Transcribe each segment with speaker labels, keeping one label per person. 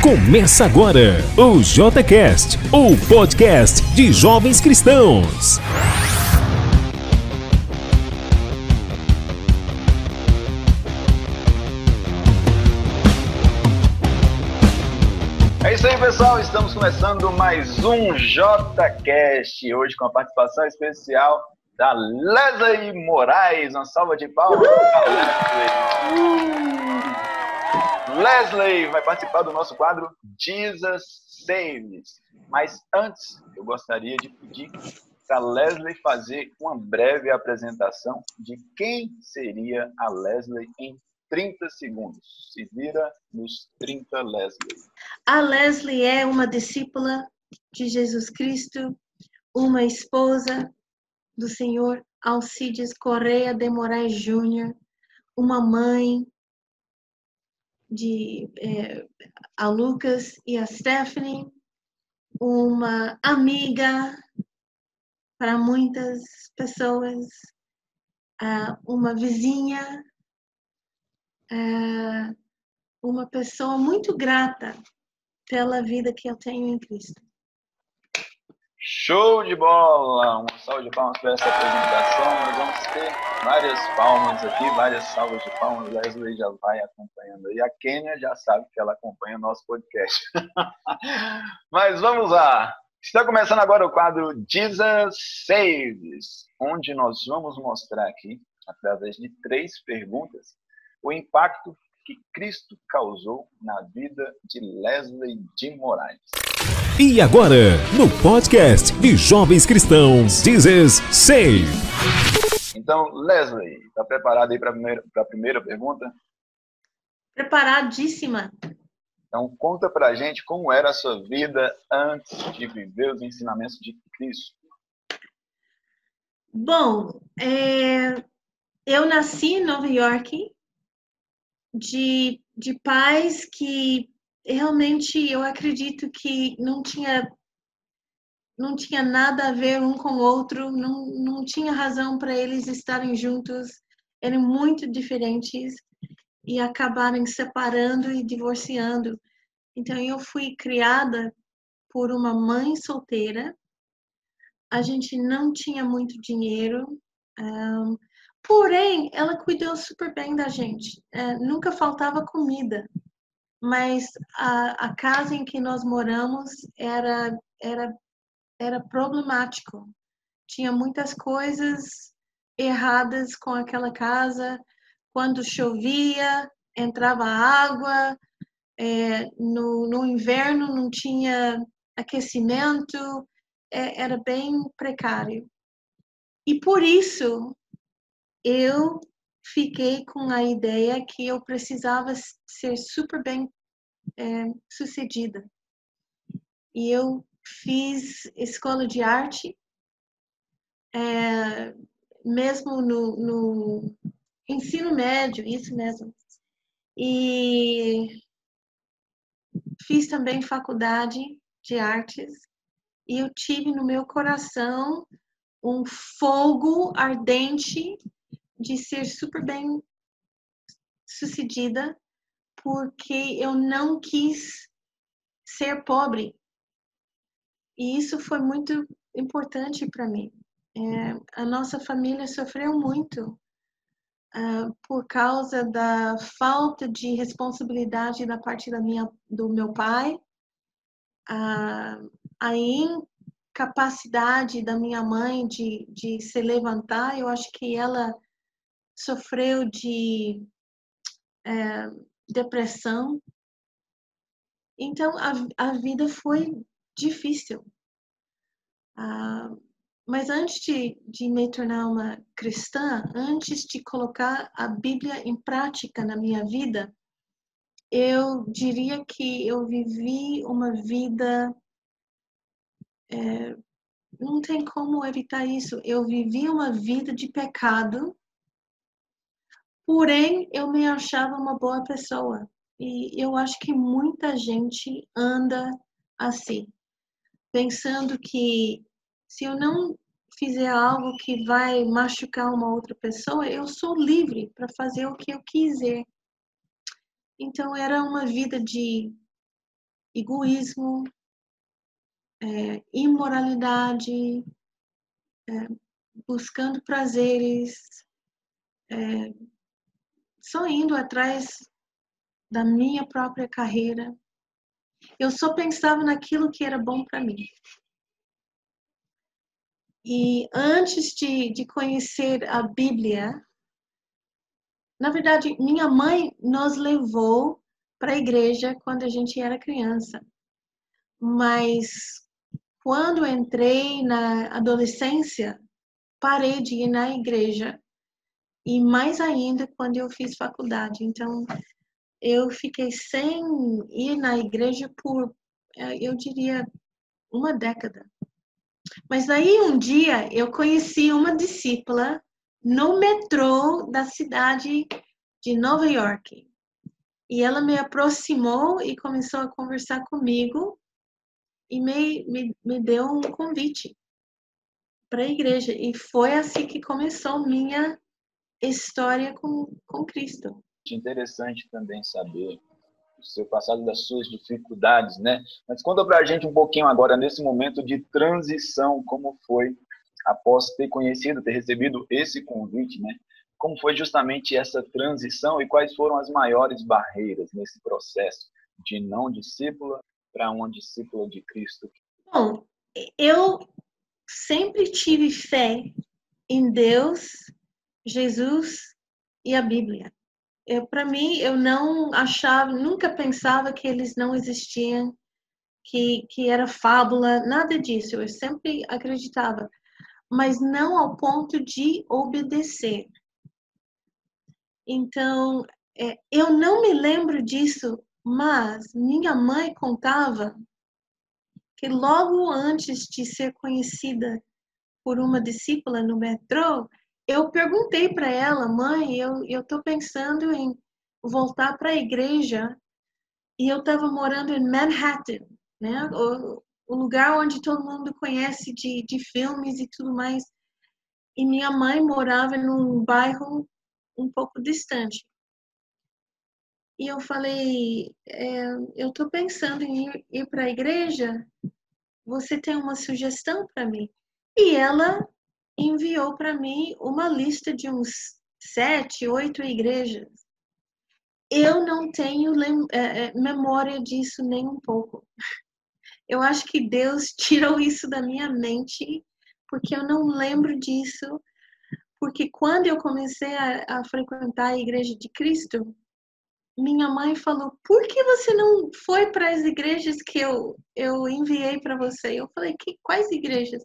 Speaker 1: Começa agora o JCast, o podcast de jovens cristãos.
Speaker 2: É isso aí, pessoal. Estamos começando mais um JCast. Hoje com a participação especial da Leslie Moraes. Uma salva de palmas para Leslie. Vai participar do nosso quadro Jesus Saves. Mas antes, eu gostaria de pedir para Leslie fazer uma breve apresentação de quem seria a Leslie em 30 segundos. Se vira nos 30, Leslie.
Speaker 3: A Leslie é uma discípula de Jesus Cristo, uma esposa do Senhor Alcides Correia de Moraes Júnior, uma mãe de é, a Lucas e a Stephanie, uma amiga para muitas pessoas, ah, uma vizinha é uma pessoa muito grata pela vida que eu tenho em Cristo.
Speaker 2: Show de bola! Uma salva de palmas para essa apresentação. Nós vamos ter várias palmas aqui, várias salvas de palmas. Leslie já vai acompanhando. E a Kênia já sabe que ela acompanha o nosso podcast. Mas vamos lá! Está começando agora o quadro Jesus Saves, onde nós vamos mostrar aqui, através de três perguntas, o impacto que Cristo causou na vida de Leslie de Moraes.
Speaker 1: E agora, no podcast de Jovens Cristãos, dizes Save.
Speaker 2: Então, Leslie, está preparada aí para a primeira, primeira pergunta?
Speaker 3: Preparadíssima.
Speaker 2: Então, conta para a gente como era a sua vida antes de viver os ensinamentos de Cristo.
Speaker 3: Bom, é, eu nasci em Nova York de, de pais que realmente eu acredito que não tinha não tinha nada a ver um com o outro, não, não tinha razão para eles estarem juntos, eram muito diferentes e acabaram separando e divorciando. Então eu fui criada por uma mãe solteira. A gente não tinha muito dinheiro. Um, Porém, ela cuidou super bem da gente. É, nunca faltava comida. Mas a, a, casa em que nós moramos era, era, era problemático. Tinha muitas coisas erradas com aquela casa. Quando chovia, entrava água. É, no, no inverno não tinha aquecimento. É, era bem precário. E por isso eu fiquei com a ideia que eu precisava ser super bem é, sucedida. E eu fiz escola de arte, é, mesmo no, no ensino médio, isso mesmo. E fiz também faculdade de artes e eu tive no meu coração um fogo ardente de ser super bem sucedida porque eu não quis ser pobre. E isso foi muito importante para mim. É, a nossa família sofreu muito uh, por causa da falta de responsabilidade da parte da minha, do meu pai, uh, a incapacidade da minha mãe de, de se levantar. Eu acho que ela sofreu de é, depressão. Então, a, a vida foi difícil. Ah, mas antes de, de me tornar uma cristã, antes de colocar a Bíblia em prática na minha vida, eu diria que eu vivi uma vida. É, não tem como evitar isso. Eu vivi uma vida de pecado Porém, eu me achava uma boa pessoa. E eu acho que muita gente anda assim, pensando que se eu não fizer algo que vai machucar uma outra pessoa, eu sou livre para fazer o que eu quiser. Então era uma vida de egoísmo, é, imoralidade, é, buscando prazeres, é, só indo atrás da minha própria carreira. Eu só pensava naquilo que era bom para mim. E antes de, de conhecer a Bíblia, na verdade, minha mãe nos levou para a igreja quando a gente era criança. Mas quando entrei na adolescência, parei de ir na igreja. E mais ainda quando eu fiz faculdade. Então, eu fiquei sem ir na igreja por, eh, eu diria, uma década. Mas aí um dia eu conheci uma discípula no metrô da cidade de Nova York. E ela me aproximou e começou a conversar comigo e me, me, me deu um convite para a igreja. E foi assim que começou minha história com, com Cristo.
Speaker 2: Interessante também saber o seu passado, das suas dificuldades, né? Mas conta para a gente um pouquinho agora, nesse momento de transição, como foi após ter conhecido, ter recebido esse convite, né? Como foi justamente essa transição e quais foram as maiores barreiras nesse processo de não discípula para uma discípula de Cristo?
Speaker 3: Bom, eu sempre tive fé em Deus, Jesus e a Bíblia. Para mim, eu não achava, nunca pensava que eles não existiam, que, que era fábula, nada disso. Eu sempre acreditava, mas não ao ponto de obedecer. Então, é, eu não me lembro disso mas minha mãe contava que logo antes de ser conhecida por uma discípula no metrô, eu perguntei para ela, mãe, eu tô pensando em voltar para a igreja e eu estava morando em Manhattan, né? O, o, lugar onde todo mundo conhece de, de filmes e tudo mais. E minha mãe morava num bairro um pouco distante. E eu falei, é, eu estou pensando em ir, ir para a igreja. Você tem uma sugestão para mim? E ela enviou para mim uma lista de uns sete, oito igrejas. Eu não tenho é, é, memória disso nem um pouco. Eu acho que Deus tirou isso da minha mente, porque eu não lembro disso. Porque quando eu comecei a, a frequentar a Igreja de Cristo, minha mãe falou: por que você não foi para as igrejas que eu, eu enviei para você? Eu falei: que, quais igrejas?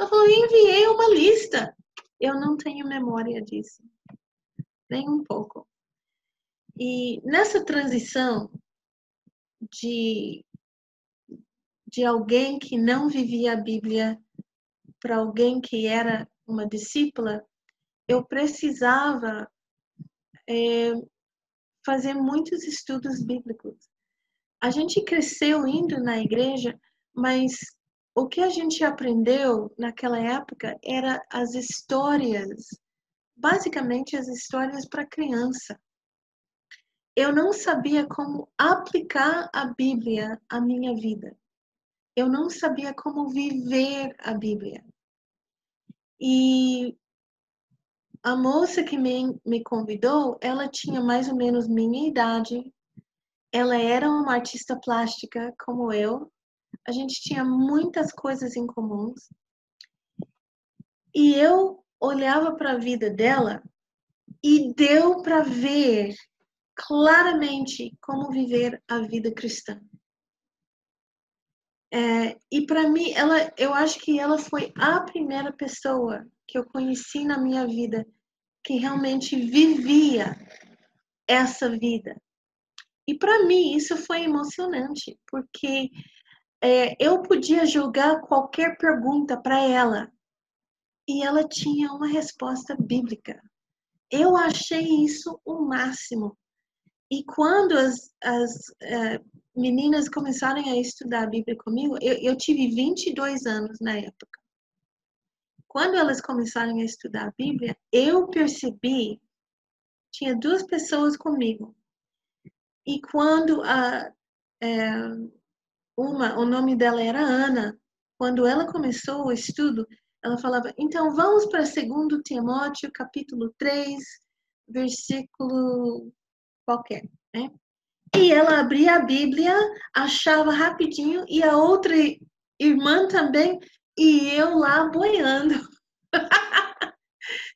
Speaker 3: Ela falou: enviei uma lista. Eu não tenho memória disso, nem um pouco. E nessa transição de, de alguém que não vivia a Bíblia para alguém que era uma discípula, eu precisava é, fazer muitos estudos bíblicos. A gente cresceu indo na igreja, mas o que a gente aprendeu naquela época era as histórias, basicamente as histórias para criança. Eu não sabia como aplicar a Bíblia à minha vida. Eu não sabia como viver a Bíblia. E a moça que me, me convidou, ela tinha mais ou menos minha idade. Ela era uma artista plástica como eu. A gente tinha muitas coisas em comuns. E eu olhava para a vida dela e deu para ver claramente como viver a vida cristã. É, e para mim, ela, eu acho que ela foi a primeira pessoa que eu conheci na minha vida que realmente vivia essa vida. E para mim isso foi emocionante, porque é, eu podia jogar qualquer pergunta para ela e ela tinha uma resposta bíblica. Eu achei isso o máximo. E quando as, as uh, meninas começaram a estudar a Bíblia comigo, eu, eu tive 22 anos na época quando elas começaram a estudar a Bíblia, eu percebi tinha duas pessoas comigo. E quando a, é, uma, o nome dela era Ana, quando ela começou o estudo, ela falava: então vamos para 2 Timóteo, capítulo 3, versículo qualquer, né? E ela abria a Bíblia, achava rapidinho, e a outra irmã também, e eu lá boiando.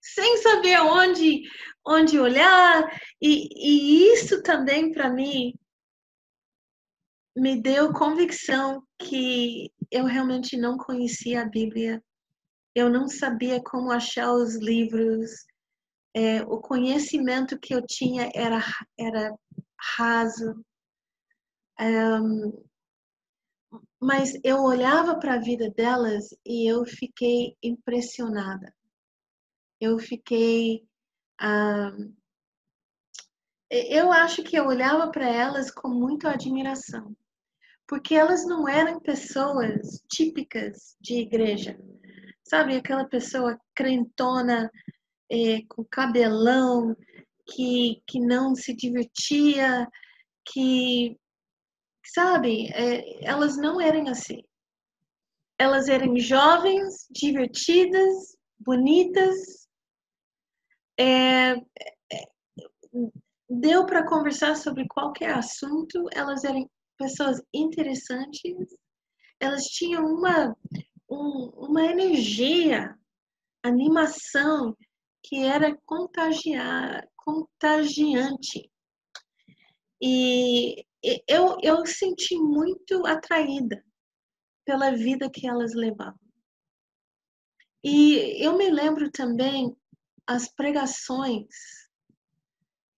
Speaker 3: Sem saber onde, onde olhar. E, e isso também, para mim, me deu convicção que eu realmente não conhecia a Bíblia. Eu não sabia como achar os livros. É, o conhecimento que eu tinha era, era raso. Um, mas eu olhava para a vida delas e eu fiquei impressionada. Eu fiquei. Um, eu acho que eu olhava para elas com muita admiração, porque elas não eram pessoas típicas de igreja, sabe? Aquela pessoa crentona, é, com cabelão, que, que não se divertia, que, sabe, é, elas não eram assim. Elas eram jovens, divertidas, bonitas. É, é deu para conversar sobre qualquer assunto. Elas eram pessoas interessantes. Elas tinham uma, um, uma energia, animação que era contagiar, contagiante. E eu, eu senti muito atraída pela vida que elas levavam. E eu me lembro também as pregações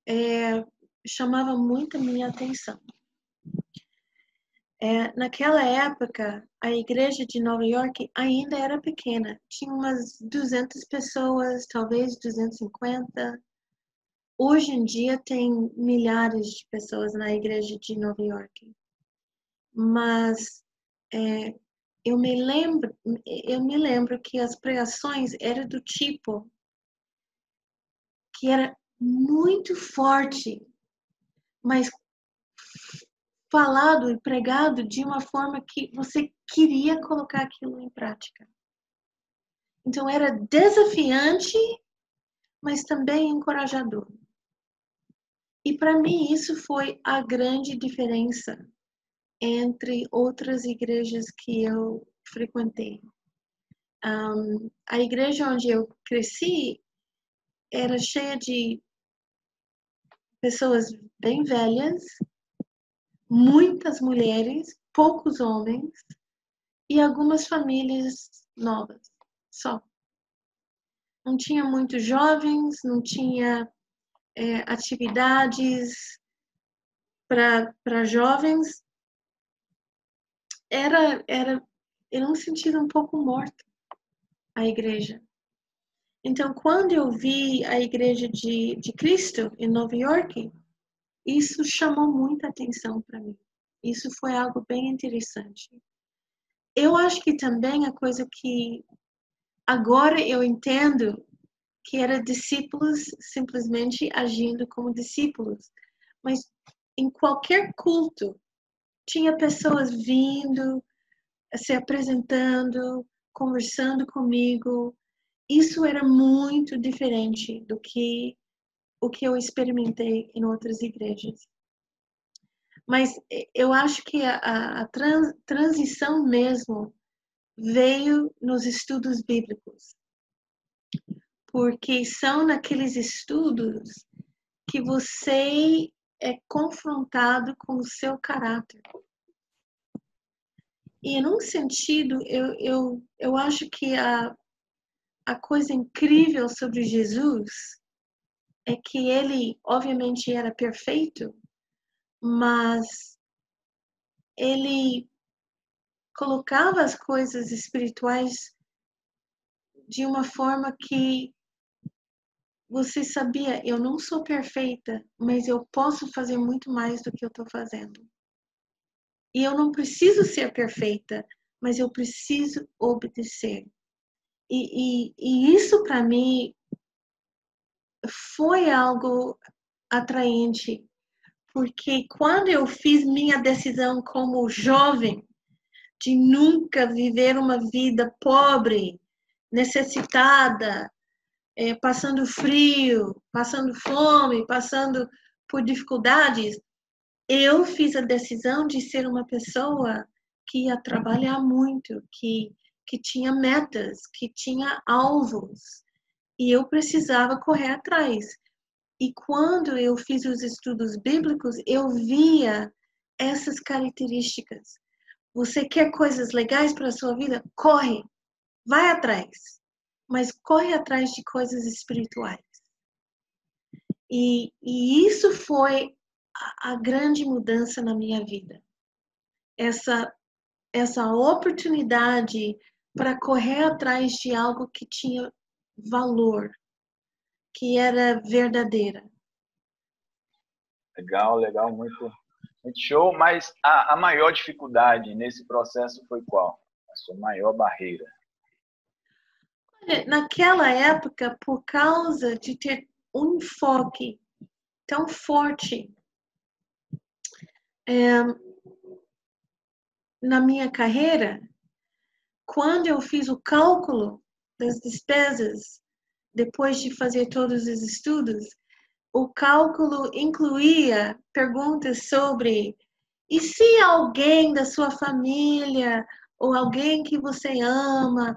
Speaker 3: é, chamava muito a minha atenção. É, naquela época, a igreja de Nova York ainda era pequena, tinha umas 200 pessoas, talvez 250. Hoje em dia tem milhares de pessoas na igreja de Nova York. Mas é, eu me lembro, eu me lembro que as pregações eram do tipo que era muito forte, mas falado e pregado de uma forma que você queria colocar aquilo em prática. Então era desafiante, mas também encorajador. E para mim isso foi a grande diferença entre outras igrejas que eu frequentei. Um, a igreja onde eu cresci era cheia de pessoas bem velhas, muitas mulheres, poucos homens e algumas famílias novas, só. Não tinha muitos jovens, não tinha é, atividades para jovens. Era, era, era um sentido um pouco morto a igreja. Então, quando eu vi a Igreja de, de Cristo em Nova York, isso chamou muita atenção para mim. Isso foi algo bem interessante. Eu acho que também a coisa que agora eu entendo que era discípulos simplesmente agindo como discípulos, mas em qualquer culto tinha pessoas vindo, se apresentando, conversando comigo, isso era muito diferente do que o que eu experimentei em outras igrejas. Mas eu acho que a, a trans, transição mesmo veio nos estudos bíblicos. Porque são naqueles estudos que você é confrontado com o seu caráter. E, num sentido, eu, eu, eu acho que a, a coisa incrível sobre Jesus é que ele, obviamente, era perfeito, mas ele colocava as coisas espirituais de uma forma que você sabia, eu não sou perfeita, mas eu posso fazer muito mais do que eu estou fazendo. E eu não preciso ser perfeita, mas eu preciso obedecer. E, e, e isso para mim foi algo atraente, porque quando eu fiz minha decisão como jovem de nunca viver uma vida pobre, necessitada, é, passando frio, passando fome, passando por dificuldades, eu fiz a decisão de ser uma pessoa que ia trabalhar muito, que, que tinha metas, que tinha alvos, e eu precisava correr atrás. E quando eu fiz os estudos bíblicos, eu via essas características. Você quer coisas legais para a sua vida? Corre, vai atrás, mas corre atrás de coisas espirituais. E, e isso foi a, a grande mudança na minha vida. Essa, essa oportunidade para correr atrás de algo que tinha valor, que era verdadeira.
Speaker 2: Legal, legal, muito, muito show. Mas a, a maior dificuldade nesse processo foi qual? A sua maior barreira?
Speaker 3: Olha, naquela época, por causa de ter um enfoque tão forte é, na minha carreira, quando eu fiz o cálculo das despesas, depois de fazer todos os estudos, o cálculo incluía perguntas sobre e se alguém da sua família ou alguém que você ama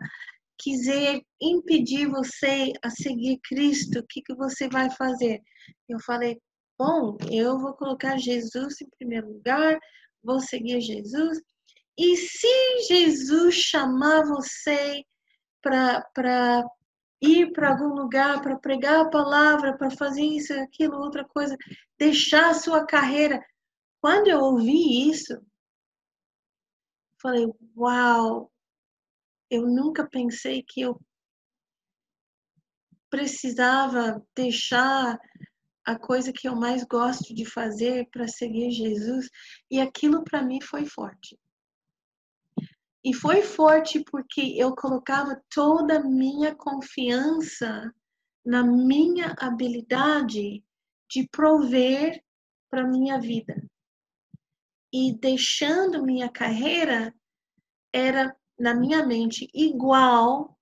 Speaker 3: quiser impedir você a seguir Cristo, o que, que você vai fazer? Eu falei, bom, eu vou colocar Jesus em primeiro lugar, vou seguir Jesus. E se Jesus chamar você para ir para algum lugar, para pregar a palavra, para fazer isso, aquilo, outra coisa, deixar a sua carreira. Quando eu ouvi isso, falei, uau, eu nunca pensei que eu precisava deixar a coisa que eu mais gosto de fazer para seguir Jesus, e aquilo para mim foi forte. E foi forte porque eu colocava toda a minha confiança na minha habilidade de prover para minha vida. E deixando minha carreira era na minha mente igual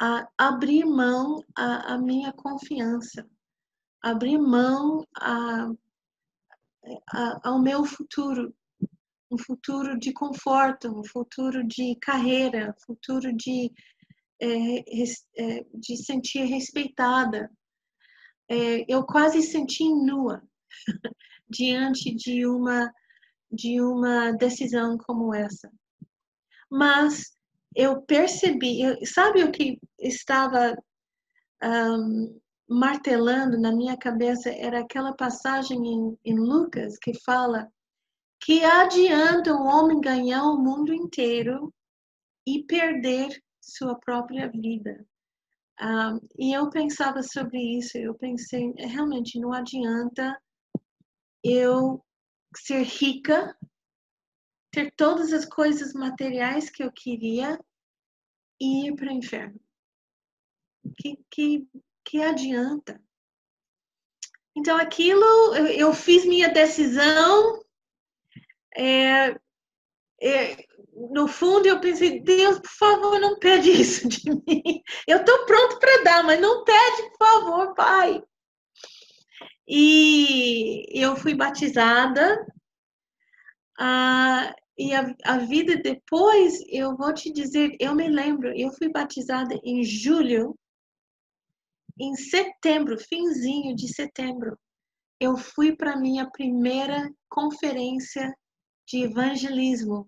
Speaker 3: a abrir mão a, a minha confiança, abrir mão a, a, ao meu futuro, um futuro de conforto, um futuro de carreira, um futuro de, é, é, de sentir respeitada. É, eu quase senti nua diante de uma de uma decisão como essa. Mas eu percebi, sabe o que estava um, martelando na minha cabeça? Era aquela passagem em, em Lucas que fala que adianta o homem ganhar o mundo inteiro e perder sua própria vida. Um, e eu pensava sobre isso, eu pensei, realmente não adianta eu ser rica, ter todas as coisas materiais que eu queria e ir para o inferno. Que, que, que adianta? Então, aquilo, eu, eu fiz minha decisão, é, é, no fundo eu pensei, Deus, por favor, não pede isso de mim. Eu estou pronto para dar, mas não pede, por favor, Pai. E eu fui batizada. Ah, e a, a, vida depois, eu vou te dizer, eu me lembro, eu fui batizada em julho, em setembro, finzinho de setembro, eu fui para minha primeira conferência de evangelismo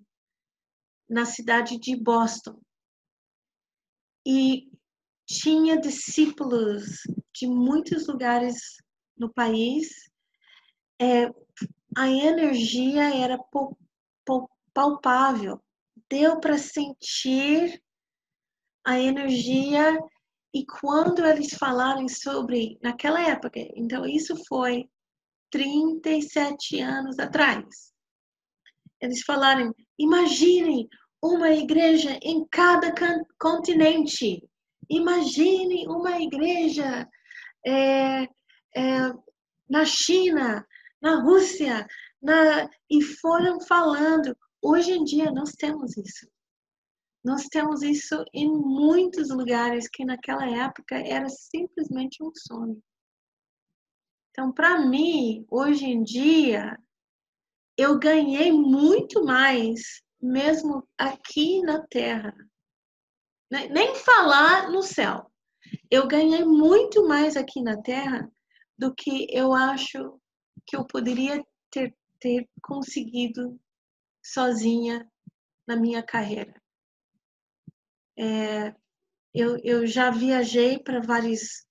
Speaker 3: na cidade de Boston. E tinha discípulos de muitos lugares no país. É, a energia era palpável, deu para sentir a energia e quando eles falarem sobre naquela época, então isso foi 37 anos atrás eles falaram: imaginem uma igreja em cada continente. Imagine uma igreja é, é, na China, na Rússia, na... e foram falando. Hoje em dia nós temos isso. Nós temos isso em muitos lugares que naquela época era simplesmente um sonho. Então, para mim, hoje em dia, eu ganhei muito mais, mesmo aqui na Terra. Nem falar no céu. Eu ganhei muito mais aqui na Terra do que eu acho que eu poderia ter, ter conseguido sozinha na minha carreira. É, eu, eu já viajei para vários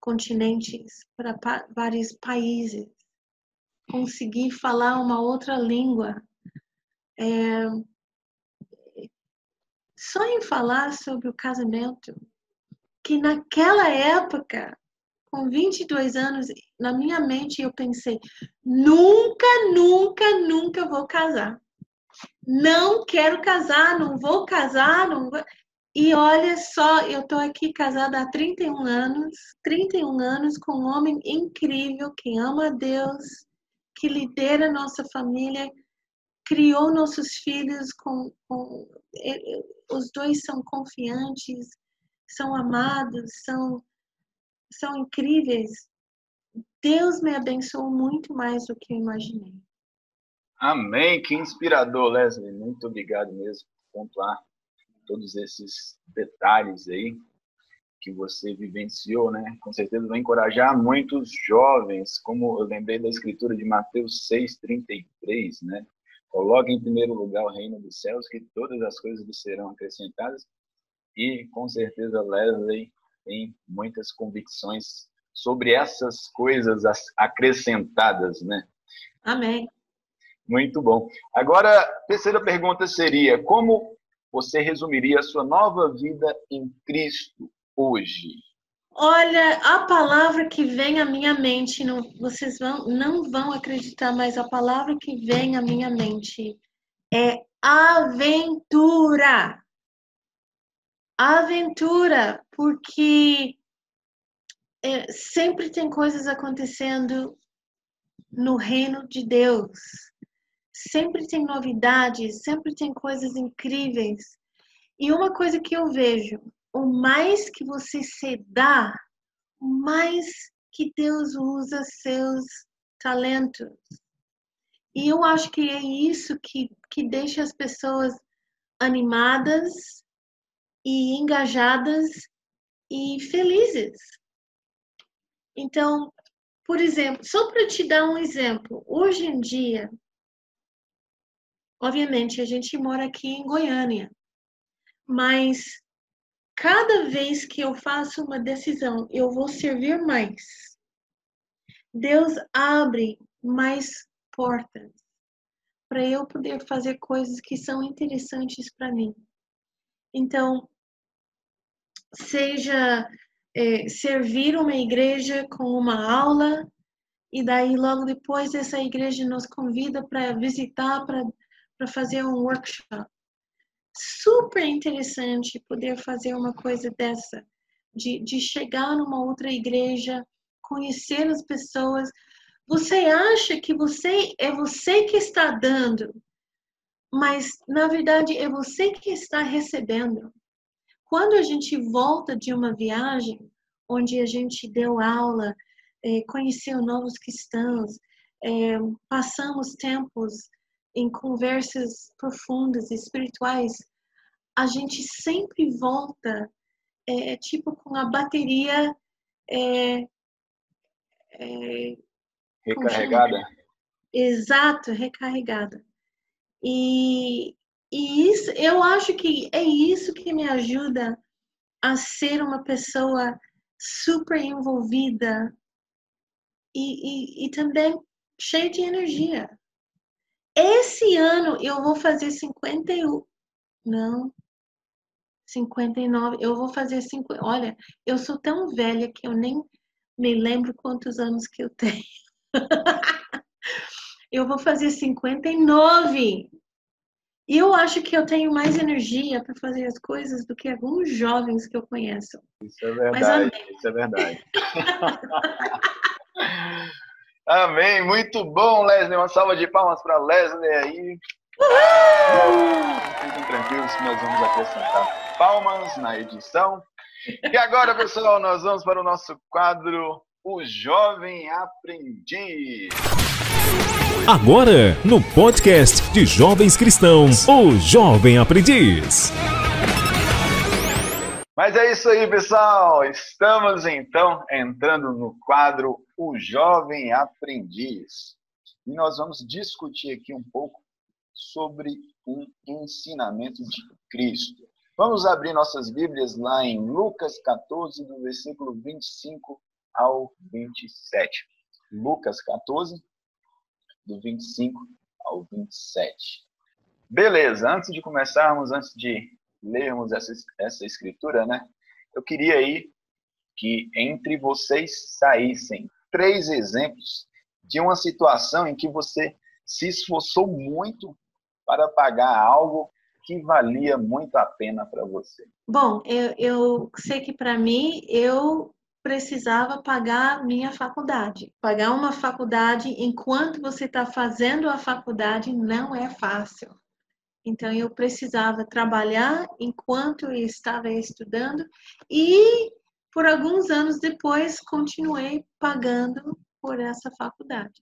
Speaker 3: continentes, para pa vários países, consegui falar uma outra língua. É, só em falar sobre o casamento, que naquela época, com 22 anos, na minha mente eu pensei: nunca, nunca, nunca vou casar. Não quero casar, não vou casar, não vou... E olha só, eu estou aqui casada há 31 anos, 31 anos com um homem incrível que ama a Deus, que lidera nossa família, criou nossos filhos com, com os dois são confiantes, são amados, são são incríveis. Deus me abençoou muito mais do que eu imaginei.
Speaker 2: Amém, que inspirador, Leslie. Muito obrigado mesmo por pontuar todos esses detalhes aí que você vivenciou, né? Com certeza vai encorajar muitos jovens, como eu lembrei da escritura de Mateus 6:33, né? Coloque em primeiro lugar o reino dos céus, que todas as coisas lhe serão acrescentadas. E com certeza Leslie tem muitas convicções sobre essas coisas acrescentadas, né?
Speaker 3: Amém.
Speaker 2: Muito bom. Agora, a terceira pergunta seria: como você resumiria a sua nova vida em Cristo hoje?
Speaker 3: Olha, a palavra que vem à minha mente, não, vocês vão, não vão acreditar, mas a palavra que vem à minha mente é aventura. Aventura, porque é, sempre tem coisas acontecendo no reino de Deus sempre tem novidades, sempre tem coisas incríveis. E uma coisa que eu vejo, o mais que você se dá, o mais que Deus usa seus talentos. E eu acho que é isso que, que deixa as pessoas animadas e engajadas e felizes. Então, por exemplo, só para te dar um exemplo, hoje em dia, Obviamente, a gente mora aqui em Goiânia, mas cada vez que eu faço uma decisão, eu vou servir mais. Deus abre mais portas para eu poder fazer coisas que são interessantes para mim. Então, seja é, servir uma igreja com uma aula, e daí logo depois essa igreja nos convida para visitar, para para fazer um workshop. Super interessante poder fazer uma coisa dessa, de, de chegar numa outra igreja, conhecer as pessoas. Você acha que você é você que está dando, mas na verdade é você que está recebendo. Quando a gente volta de uma viagem onde a gente deu aula, é, conheceu novos cristãos, é, passamos tempos em conversas profundas, espirituais, a gente sempre volta, é, tipo, com a bateria. É,
Speaker 2: é, recarregada?
Speaker 3: Exato, recarregada. E, e isso, eu acho que é isso que me ajuda a ser uma pessoa super envolvida e, e, e também cheia de energia. Esse ano eu vou fazer 51. Não. 59. Eu vou fazer 50. Olha, eu sou tão velha que eu nem me lembro quantos anos que eu tenho. eu vou fazer 59. E eu acho que eu tenho mais energia para fazer as coisas do que alguns jovens que eu conheço.
Speaker 2: Isso é verdade. Isso é verdade. Amém, muito bom, Leslie. Uma salva de palmas para Leslie aí. Fiquem tranquilos que nós vamos acrescentar palmas na edição. E agora, pessoal, nós vamos para o nosso quadro O Jovem Aprendiz.
Speaker 1: Agora, no podcast de Jovens Cristãos, O Jovem Aprendiz.
Speaker 2: Mas é isso aí, pessoal. Estamos então entrando no quadro O Jovem Aprendiz. E nós vamos discutir aqui um pouco sobre um ensinamento de Cristo. Vamos abrir nossas Bíblias lá em Lucas 14, do versículo 25 ao 27. Lucas 14, do 25 ao 27. Beleza, antes de começarmos, antes de lermos essa, essa escritura, né? Eu queria aí que entre vocês saíssem três exemplos de uma situação em que você se esforçou muito para pagar algo que valia muito a pena para você.
Speaker 3: Bom, eu, eu sei que para mim eu precisava pagar minha faculdade. Pagar uma faculdade enquanto você está fazendo a faculdade não é fácil. Então, eu precisava trabalhar enquanto eu estava estudando e, por alguns anos depois, continuei pagando por essa faculdade.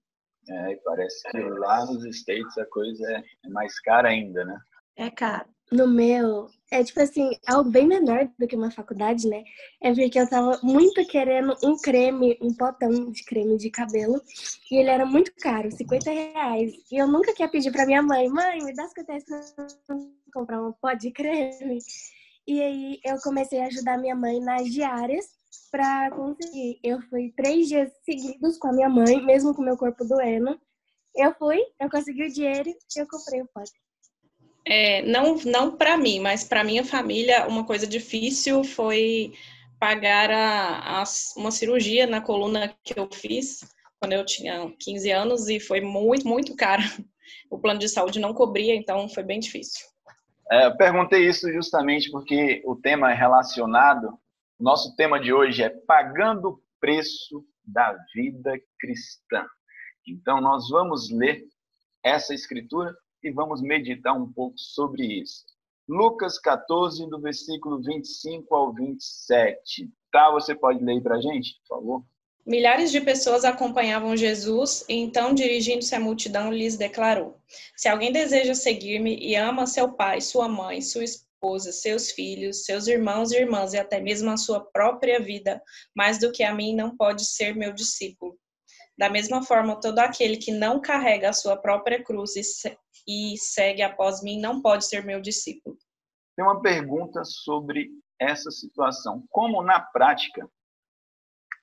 Speaker 2: É, e parece que lá nos States a coisa é, é mais cara ainda, né?
Speaker 3: É caro.
Speaker 4: No meu, é tipo assim, algo bem menor do que uma faculdade, né? É porque eu tava muito querendo um creme, um potão de creme de cabelo. E ele era muito caro, 50 reais. E eu nunca queria pedir pra minha mãe, mãe, me dá 50 reais pra comprar um pó de creme. E aí eu comecei a ajudar minha mãe nas diárias pra conseguir. Eu fui três dias seguidos com a minha mãe, mesmo com meu corpo doendo. Eu fui, eu consegui o dinheiro e eu comprei o pote.
Speaker 5: É, não não para mim, mas para minha família, uma coisa difícil foi pagar a, a, uma cirurgia na coluna que eu fiz quando eu tinha 15 anos e foi muito, muito caro. O plano de saúde não cobria, então foi bem difícil.
Speaker 2: É, perguntei isso justamente porque o tema é relacionado. Nosso tema de hoje é pagando o preço da vida cristã. Então, nós vamos ler essa escritura e vamos meditar um pouco sobre isso. Lucas 14, do versículo 25 ao 27. Tá? Você pode ler para a gente, por favor?
Speaker 5: Milhares de pessoas acompanhavam Jesus e então, dirigindo-se à multidão, lhes declarou: Se alguém deseja seguir-me e ama seu pai, sua mãe, sua esposa, seus filhos, seus irmãos e irmãs e até mesmo a sua própria vida, mais do que a mim, não pode ser meu discípulo. Da mesma forma, todo aquele que não carrega a sua própria cruz e, segue após mim não pode ser meu discípulo.
Speaker 2: Tem uma pergunta sobre essa situação. Como na prática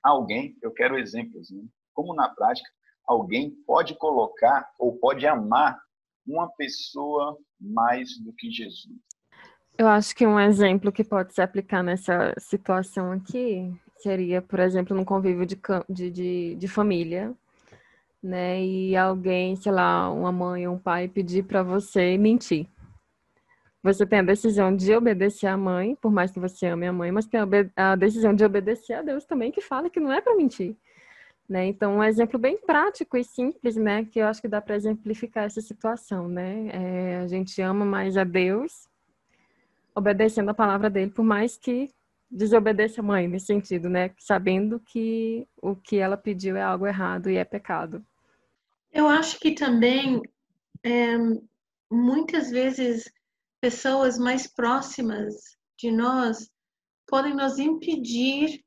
Speaker 2: alguém, eu quero exemplos, né? como na prática alguém pode colocar ou pode amar uma pessoa mais do que Jesus?
Speaker 6: Eu acho que um exemplo que pode se aplicar nessa situação aqui seria, por exemplo, no convívio de, de, de, de família, né? E alguém, sei lá, uma mãe ou um pai pedir para você mentir. Você tem a decisão de obedecer à mãe, por mais que você ame a mãe, mas tem a, a decisão de obedecer a Deus também, que fala que não é para mentir. Né? Então, um exemplo bem prático e simples, né, que eu acho que dá para exemplificar essa situação, né? É, a gente ama mais a Deus, obedecendo a palavra dele, por mais que desobedeça a mãe nesse sentido, né? Sabendo que o que ela pediu é algo errado e é pecado.
Speaker 3: Eu acho que também é, muitas vezes pessoas mais próximas de nós podem nos impedir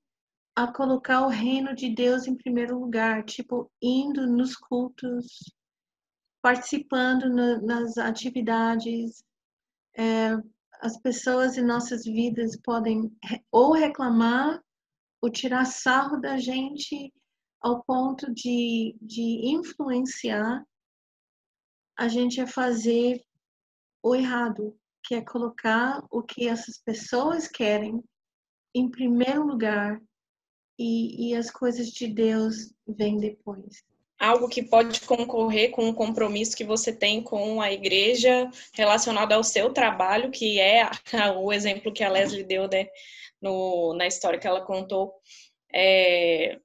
Speaker 3: a colocar o reino de Deus em primeiro lugar, tipo indo nos cultos, participando no, nas atividades, é, as pessoas em nossas vidas podem ou reclamar ou tirar sarro da gente ao ponto de, de influenciar a gente a fazer o errado, que é colocar o que essas pessoas querem em primeiro lugar e, e as coisas de Deus vêm depois
Speaker 5: algo que pode concorrer com um compromisso que você tem com a igreja relacionado ao seu trabalho, que é o exemplo que a Leslie deu né, no, na história que ela contou. É,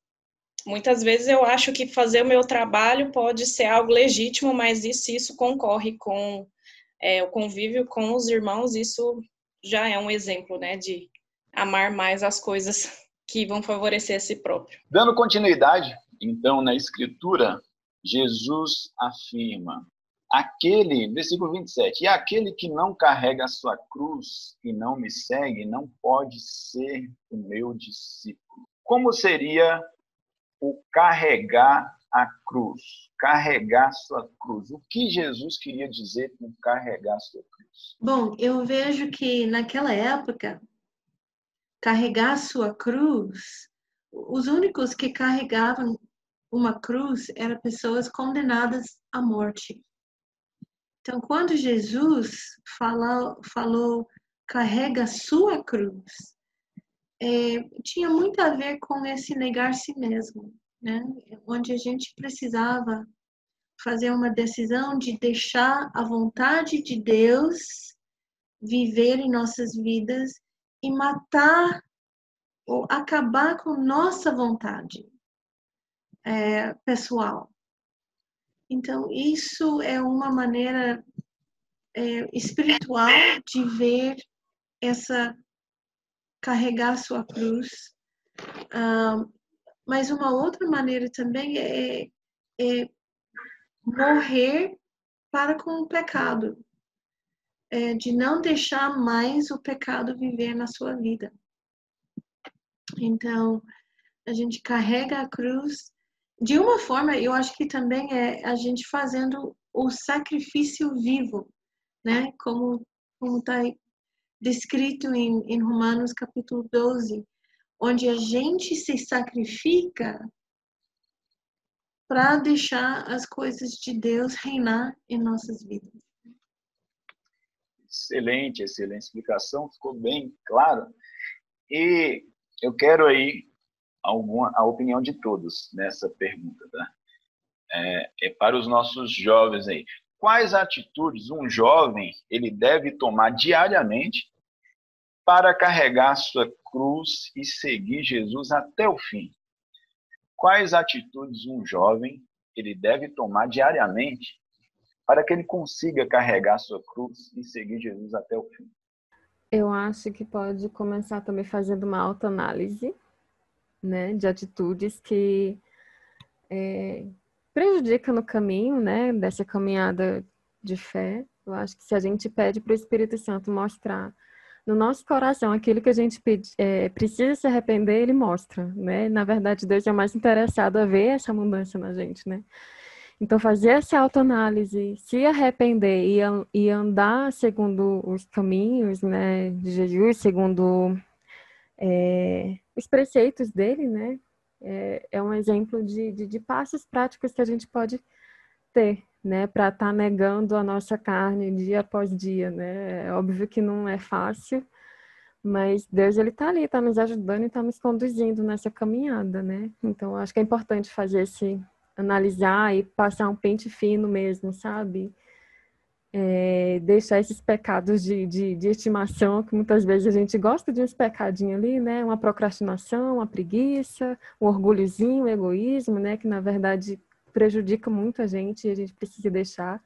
Speaker 5: Muitas vezes eu acho que fazer o meu trabalho pode ser algo legítimo, mas isso, isso concorre com é, o convívio com os irmãos, isso já é um exemplo, né, de amar mais as coisas que vão favorecer a si próprio.
Speaker 2: Dando continuidade, então, na Escritura, Jesus afirma: aquele, versículo 27, e aquele que não carrega a sua cruz e não me segue, não pode ser o meu discípulo. Como seria o carregar a cruz? Carregar sua cruz. O que Jesus queria dizer com carregar sua cruz?
Speaker 3: Bom, eu vejo que naquela época, carregar sua cruz, os únicos que carregavam uma cruz eram pessoas condenadas à morte. Então, quando Jesus falou, falou carrega sua cruz, é, tinha muito a ver com esse negar si mesmo, né? Onde a gente precisava fazer uma decisão de deixar a vontade de Deus viver em nossas vidas e matar ou acabar com nossa vontade é, pessoal. Então, isso é uma maneira é, espiritual de ver essa carregar sua cruz. Ah, mas uma outra maneira também é, é morrer para com o pecado, é, de não deixar mais o pecado viver na sua vida. Então, a gente carrega a cruz de uma forma, eu acho que também é a gente fazendo o sacrifício vivo, né? Como como está descrito em, em Romanos capítulo 12, onde a gente se sacrifica para deixar as coisas de Deus reinar em nossas vidas.
Speaker 2: Excelente, excelente explicação, ficou bem claro. E eu quero aí alguma, a opinião de todos nessa pergunta, tá? É, é para os nossos jovens aí. Quais atitudes um jovem ele deve tomar diariamente para carregar sua cruz e seguir Jesus até o fim? Quais atitudes um jovem ele deve tomar diariamente para que ele consiga carregar sua cruz e seguir Jesus até o fim?
Speaker 6: Eu acho que pode começar também fazendo uma autoanálise né, de atitudes que é, prejudicam no caminho, né, dessa caminhada de fé. Eu acho que se a gente pede para o Espírito Santo mostrar no nosso coração aquilo que a gente pede, é, precisa se arrepender, ele mostra, né? Na verdade, Deus é mais interessado a ver essa mudança na gente, né? Então, fazer essa autoanálise, se arrepender e, e andar segundo os caminhos, né, de Jesus, segundo é, os preceitos dele, né? É, é um exemplo de, de, de, passos práticos que a gente pode ter, né? Para estar tá negando a nossa carne dia após dia, né? É óbvio que não é fácil, mas Deus ele está ali, está nos ajudando e está nos conduzindo nessa caminhada, né? Então acho que é importante fazer esse analisar e passar um pente fino mesmo, sabe? é, deixar esses pecados de, de, de, estimação, que muitas vezes a gente gosta de uns pecadinhos ali, né? Uma procrastinação, uma preguiça, um orgulhozinho, um egoísmo, né? Que na verdade prejudica muito a gente e a gente precisa deixar.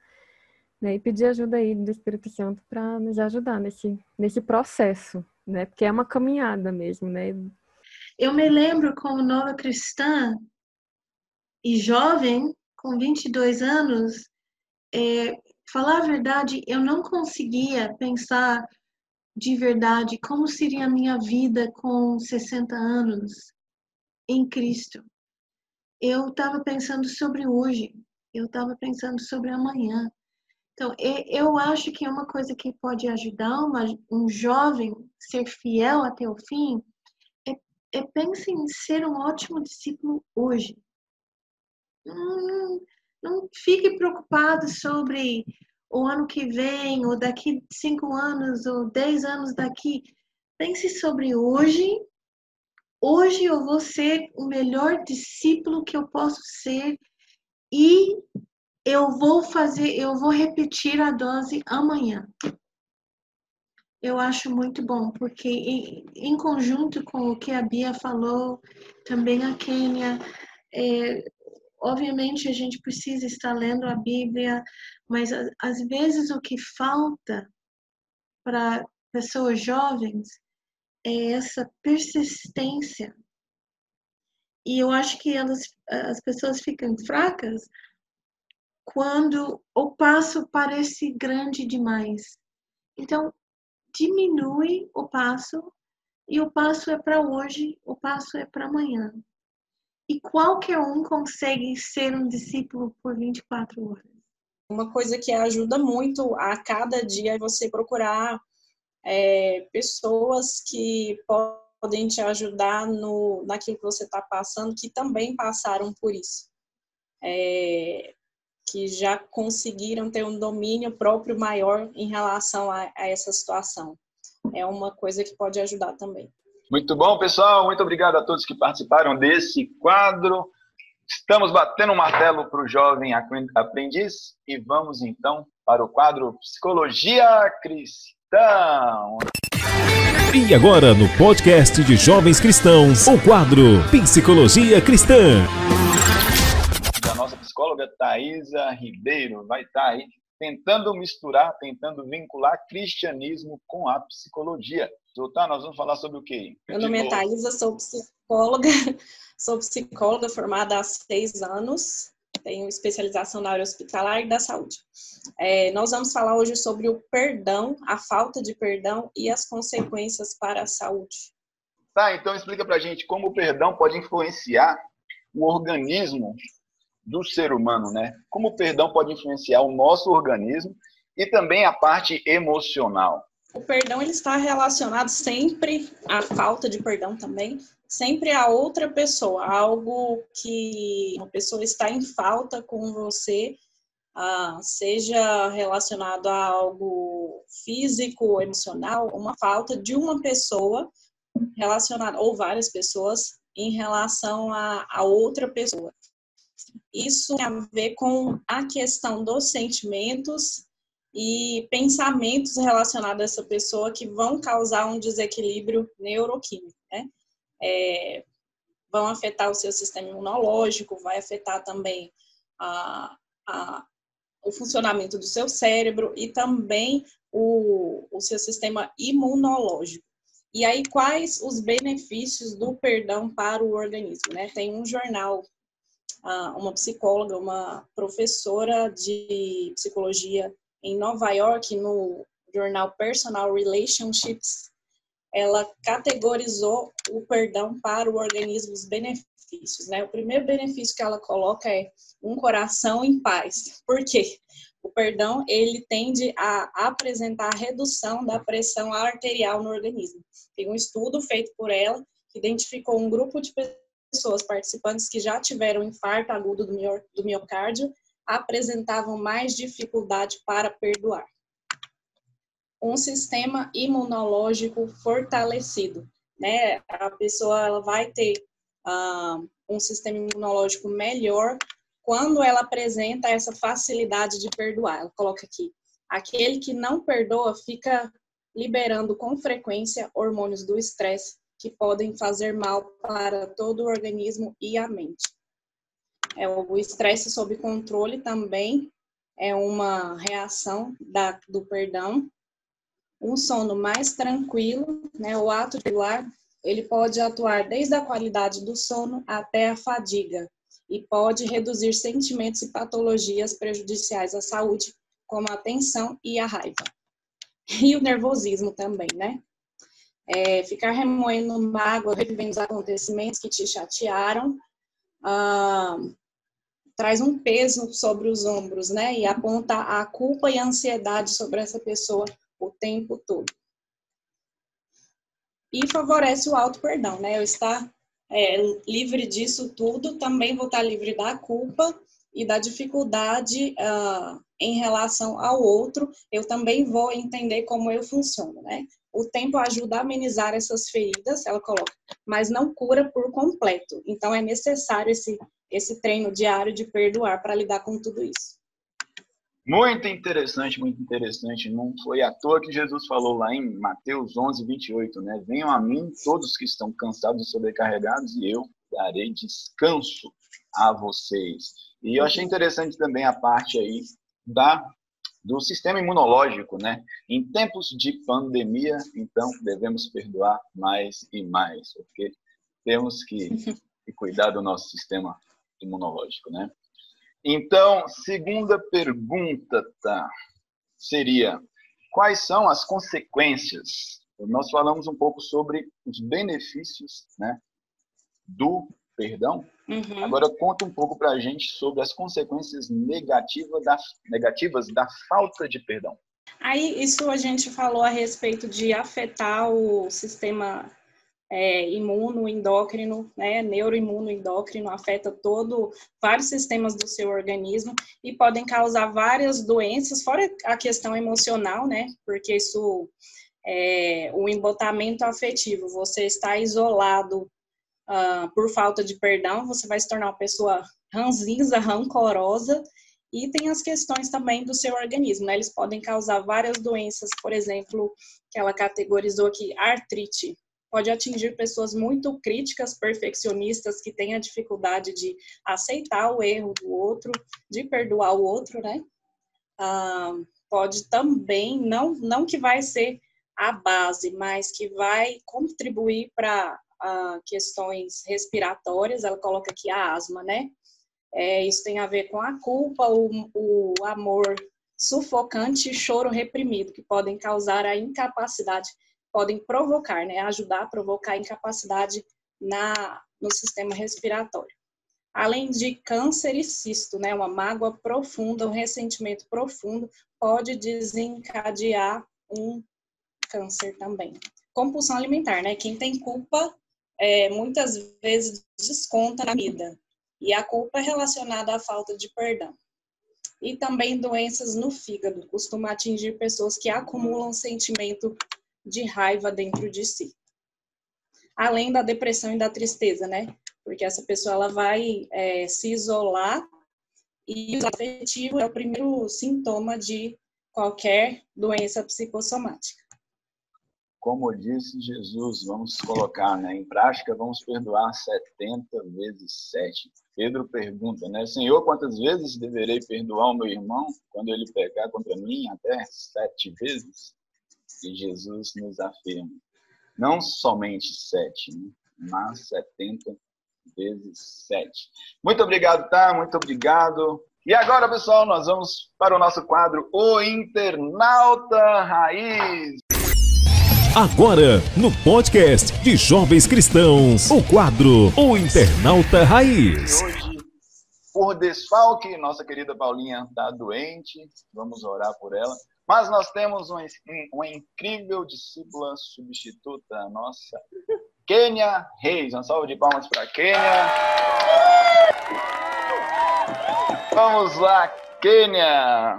Speaker 6: Né? E pedir ajuda aí do Espírito Santo para nos ajudar nesse, nesse processo, né? Porque é uma caminhada mesmo, né?
Speaker 3: Eu me lembro como nova cristã e jovem, com 22 anos, é, falar a verdade, eu não conseguia pensar de verdade como seria a minha vida com 60 anos em Cristo. Eu estava pensando sobre hoje, eu estava pensando sobre amanhã. Então, eu acho que é uma coisa que pode ajudar uma, um jovem ser fiel até o fim é, é pense em ser um ótimo discípulo hoje. Não, não fique preocupado sobre o ano que vem, ou daqui cinco anos, ou dez anos daqui. Pense sobre hoje. Hoje eu vou ser o melhor discípulo que eu posso ser e eu vou fazer, eu vou repetir a dose amanhã. Eu acho muito bom, porque em, em conjunto com o que a Bia falou, também a Kênia, é, obviamente a gente precisa estar lendo a Bíblia, mas às vezes o que falta para pessoas jovens é essa persistência. E eu acho que elas, as pessoas ficam fracas quando o passo parece grande demais. Então, diminui o passo e o passo é para hoje, o passo é para amanhã. E qualquer um consegue ser um discípulo por 24 horas.
Speaker 5: Uma coisa que ajuda muito a cada dia é você procurar é, pessoas que podem te ajudar no, naquilo que você está passando, que também passaram por isso. É, que já conseguiram ter um domínio próprio maior em relação a, a essa situação. É uma coisa que pode ajudar também.
Speaker 2: Muito bom, pessoal. Muito obrigado a todos que participaram desse quadro. Estamos batendo um martelo para o jovem aprendiz e vamos então para o quadro Psicologia Cristã.
Speaker 1: E agora no podcast de Jovens Cristãos, o quadro Psicologia Cristã.
Speaker 2: A nossa psicóloga Thaisa Ribeiro vai estar aí tentando misturar, tentando vincular cristianismo com a psicologia. Doutor, nós vamos falar sobre o quê?
Speaker 5: Meu nome é Thaisa, sou psicóloga, sou psicóloga formada há seis anos, tenho especialização na área hospitalar e da saúde. É, nós vamos falar hoje sobre o perdão, a falta de perdão e as consequências para a saúde.
Speaker 2: Tá, então explica pra gente como o perdão pode influenciar o organismo do ser humano, né? Como o perdão pode influenciar o nosso organismo e também a parte emocional.
Speaker 5: O perdão ele está relacionado sempre à falta de perdão também, sempre a outra pessoa, algo que uma pessoa está em falta com você, ah, seja relacionado a algo físico, emocional, uma falta de uma pessoa relacionada ou várias pessoas em relação a, a outra pessoa. Isso tem a ver com a questão dos sentimentos e pensamentos relacionados a essa pessoa que vão causar um desequilíbrio neuroquímico, né? É, vão afetar o seu sistema imunológico, vai afetar também a, a, o funcionamento do seu cérebro e também o, o seu sistema imunológico. E aí, quais os benefícios do perdão para o organismo? Né? Tem um jornal uma psicóloga, uma professora de psicologia em Nova York, no jornal Personal Relationships, ela categorizou o perdão para o organismo os benefícios. Né? O primeiro benefício que ela coloca é um coração em paz. Por quê? O perdão ele tende a apresentar a redução da pressão arterial no organismo. Tem um estudo feito por ela que identificou um grupo de pessoas participantes que já tiveram infarto agudo do miocárdio apresentavam mais dificuldade para perdoar. Um sistema imunológico fortalecido, né? A pessoa ela vai ter uh, um sistema imunológico melhor quando ela apresenta essa facilidade de perdoar. Ela coloca aqui: aquele que não perdoa fica liberando com frequência hormônios do estresse, que podem fazer mal para todo o organismo e a mente. É, o estresse sob controle também é uma reação da, do perdão. Um sono mais tranquilo, né, o ato de perdoar, ele pode atuar desde a qualidade do sono até a fadiga e pode reduzir sentimentos e patologias prejudiciais à saúde, como a tensão e a raiva. E o nervosismo também, né? é, ficar remoendo mágoa, revivendo os acontecimentos que te chatearam, ah, traz um peso sobre os ombros, né? E aponta a culpa e a ansiedade sobre essa pessoa o tempo todo. E favorece o auto perdão, né? Eu estar é, livre disso tudo, também vou estar livre da culpa e da dificuldade uh, em relação ao outro, eu também vou entender como eu funciono, né? O tempo ajuda a amenizar essas feridas, ela coloca, mas não cura por completo. Então é necessário esse, esse treino diário de perdoar para lidar com tudo isso.
Speaker 2: Muito interessante, muito interessante. Não foi à toa que Jesus falou lá em Mateus 11, 28, né? Venham a mim todos que estão cansados e sobrecarregados e eu darei descanso. a vocês. E eu achei interessante também a parte aí da do sistema imunológico, né? Em tempos de pandemia, então devemos perdoar mais e mais, porque temos que, que cuidar do nosso sistema imunológico, né? Então, segunda pergunta tá, seria: quais são as consequências? Nós falamos um pouco sobre os benefícios, né, do perdão. Uhum. Agora conta um pouco para a gente sobre as consequências negativas da, negativas da falta de perdão.
Speaker 5: Aí isso a gente falou a respeito de afetar o sistema é, imunoendócrino, né, neuroimunoendócrino, afeta todo, vários sistemas do seu organismo e podem causar várias doenças, fora a questão emocional, né, porque isso é o embotamento afetivo, você está isolado uh, por falta de perdão, você vai se tornar uma pessoa ranzinza, rancorosa, e tem as questões também do seu organismo, né? Eles podem causar várias doenças, por exemplo, que ela categorizou aqui, artrite. Pode atingir pessoas muito críticas, perfeccionistas, que têm a dificuldade de aceitar o erro do outro, de perdoar o outro, né? Uh, pode também, não, não que vai ser a base, mas que vai contribuir para uh, questões respiratórias, ela coloca aqui a asma, né? É, isso tem a ver com a culpa, o, o amor sufocante e choro reprimido, que podem causar a incapacidade, podem provocar, né? Ajudar a provocar incapacidade na, no sistema respiratório. Além de câncer e cisto, né? Uma mágoa profunda, um ressentimento profundo pode desencadear um câncer também. Compulsão alimentar, né? Quem tem culpa é, muitas vezes desconta na vida. E a culpa é relacionada à falta de perdão. E também doenças no fígado, costuma atingir pessoas que acumulam sentimento de raiva dentro de si. Além da depressão e da tristeza, né? Porque essa pessoa ela vai é, se isolar e o afetivo é o primeiro sintoma de qualquer doença psicossomática
Speaker 2: como disse Jesus, vamos colocar né, em prática, vamos perdoar 70 vezes 7. Pedro pergunta, né, Senhor, quantas vezes deverei perdoar o meu irmão quando ele pecar contra mim? Até sete vezes? E Jesus nos afirma, não somente sete, né, mas 70 vezes 7. Muito obrigado, tá? Muito obrigado. E agora, pessoal, nós vamos para o nosso quadro O Internauta Raiz.
Speaker 1: Agora, no podcast de Jovens Cristãos, o quadro O Internauta Raiz.
Speaker 2: Hoje, por desfalque, nossa querida Paulinha está doente, vamos orar por ela. Mas nós temos uma, uma incrível discípula substituta, nossa Kênia Reis. Um salve de palmas para Kênia. Vamos lá, Kênia.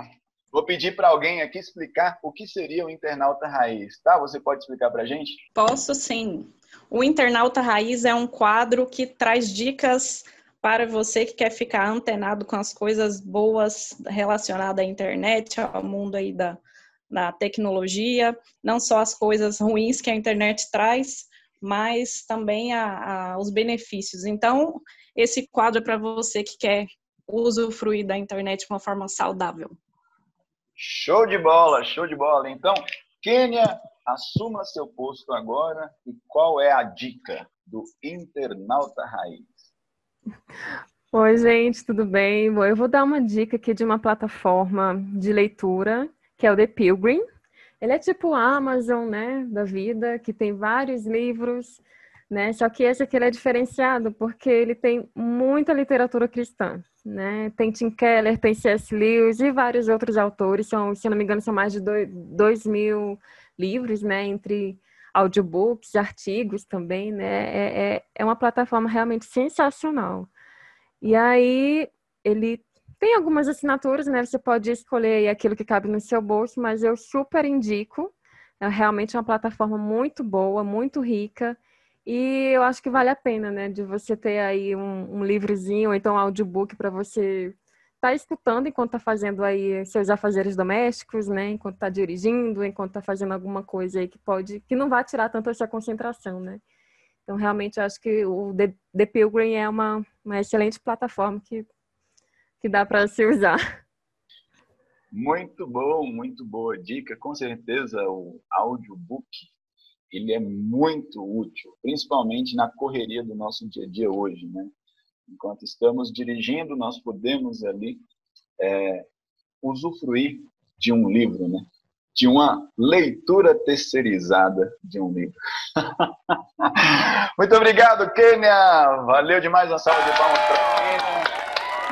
Speaker 2: Vou pedir para alguém aqui explicar o que seria o internauta raiz, tá? Você pode explicar para a gente?
Speaker 5: Posso sim. O internauta raiz é um quadro que traz dicas para você que quer ficar antenado com as coisas boas relacionadas à internet, ao mundo aí da, da tecnologia, não só as coisas ruins que a internet traz, mas também a, a, os benefícios. Então, esse quadro é para você que quer usufruir da internet de uma forma saudável.
Speaker 2: Show de bola, show de bola. Então, Kênia, assuma seu posto agora e qual é a dica do internauta raiz?
Speaker 6: Oi, gente, tudo bem? Bom, eu vou dar uma dica aqui de uma plataforma de leitura, que é o The Pilgrim. Ele é tipo o Amazon, né, da vida, que tem vários livros, né? Só que esse aqui ele é diferenciado porque ele tem muita literatura cristã né? Tem Tim Keller, tem C.S. Lewis e vários outros autores. São, se não me engano, são mais de dois, dois mil livros, né? Entre audiobooks, artigos também, né? É, é, é uma plataforma realmente sensacional. E aí ele tem algumas assinaturas, né? Você pode escolher aquilo que cabe no seu bolso, mas eu super indico. É realmente uma plataforma muito boa, muito rica e eu acho que vale a pena, né? De você ter aí um, um livrozinho, ou então um audiobook para você estar tá escutando enquanto está fazendo aí seus afazeres domésticos, né? Enquanto está dirigindo, enquanto está fazendo alguma coisa aí que pode, que não vai tirar tanto essa concentração, né? Então, realmente, acho que o The, The Pilgrim é uma, uma excelente plataforma que, que dá para se usar.
Speaker 2: Muito bom, muito boa dica. Com certeza o audiobook ele é muito útil, principalmente na correria do nosso dia a dia hoje, né? Enquanto estamos dirigindo, nós podemos ali é, usufruir de um livro, né? De uma leitura terceirizada de um livro. muito obrigado, Kênia! Valeu demais, uma salva de palmas para Kênia.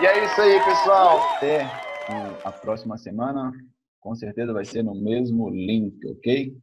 Speaker 2: E é isso aí, pessoal. Até a próxima semana. Com certeza vai ser no mesmo link, ok?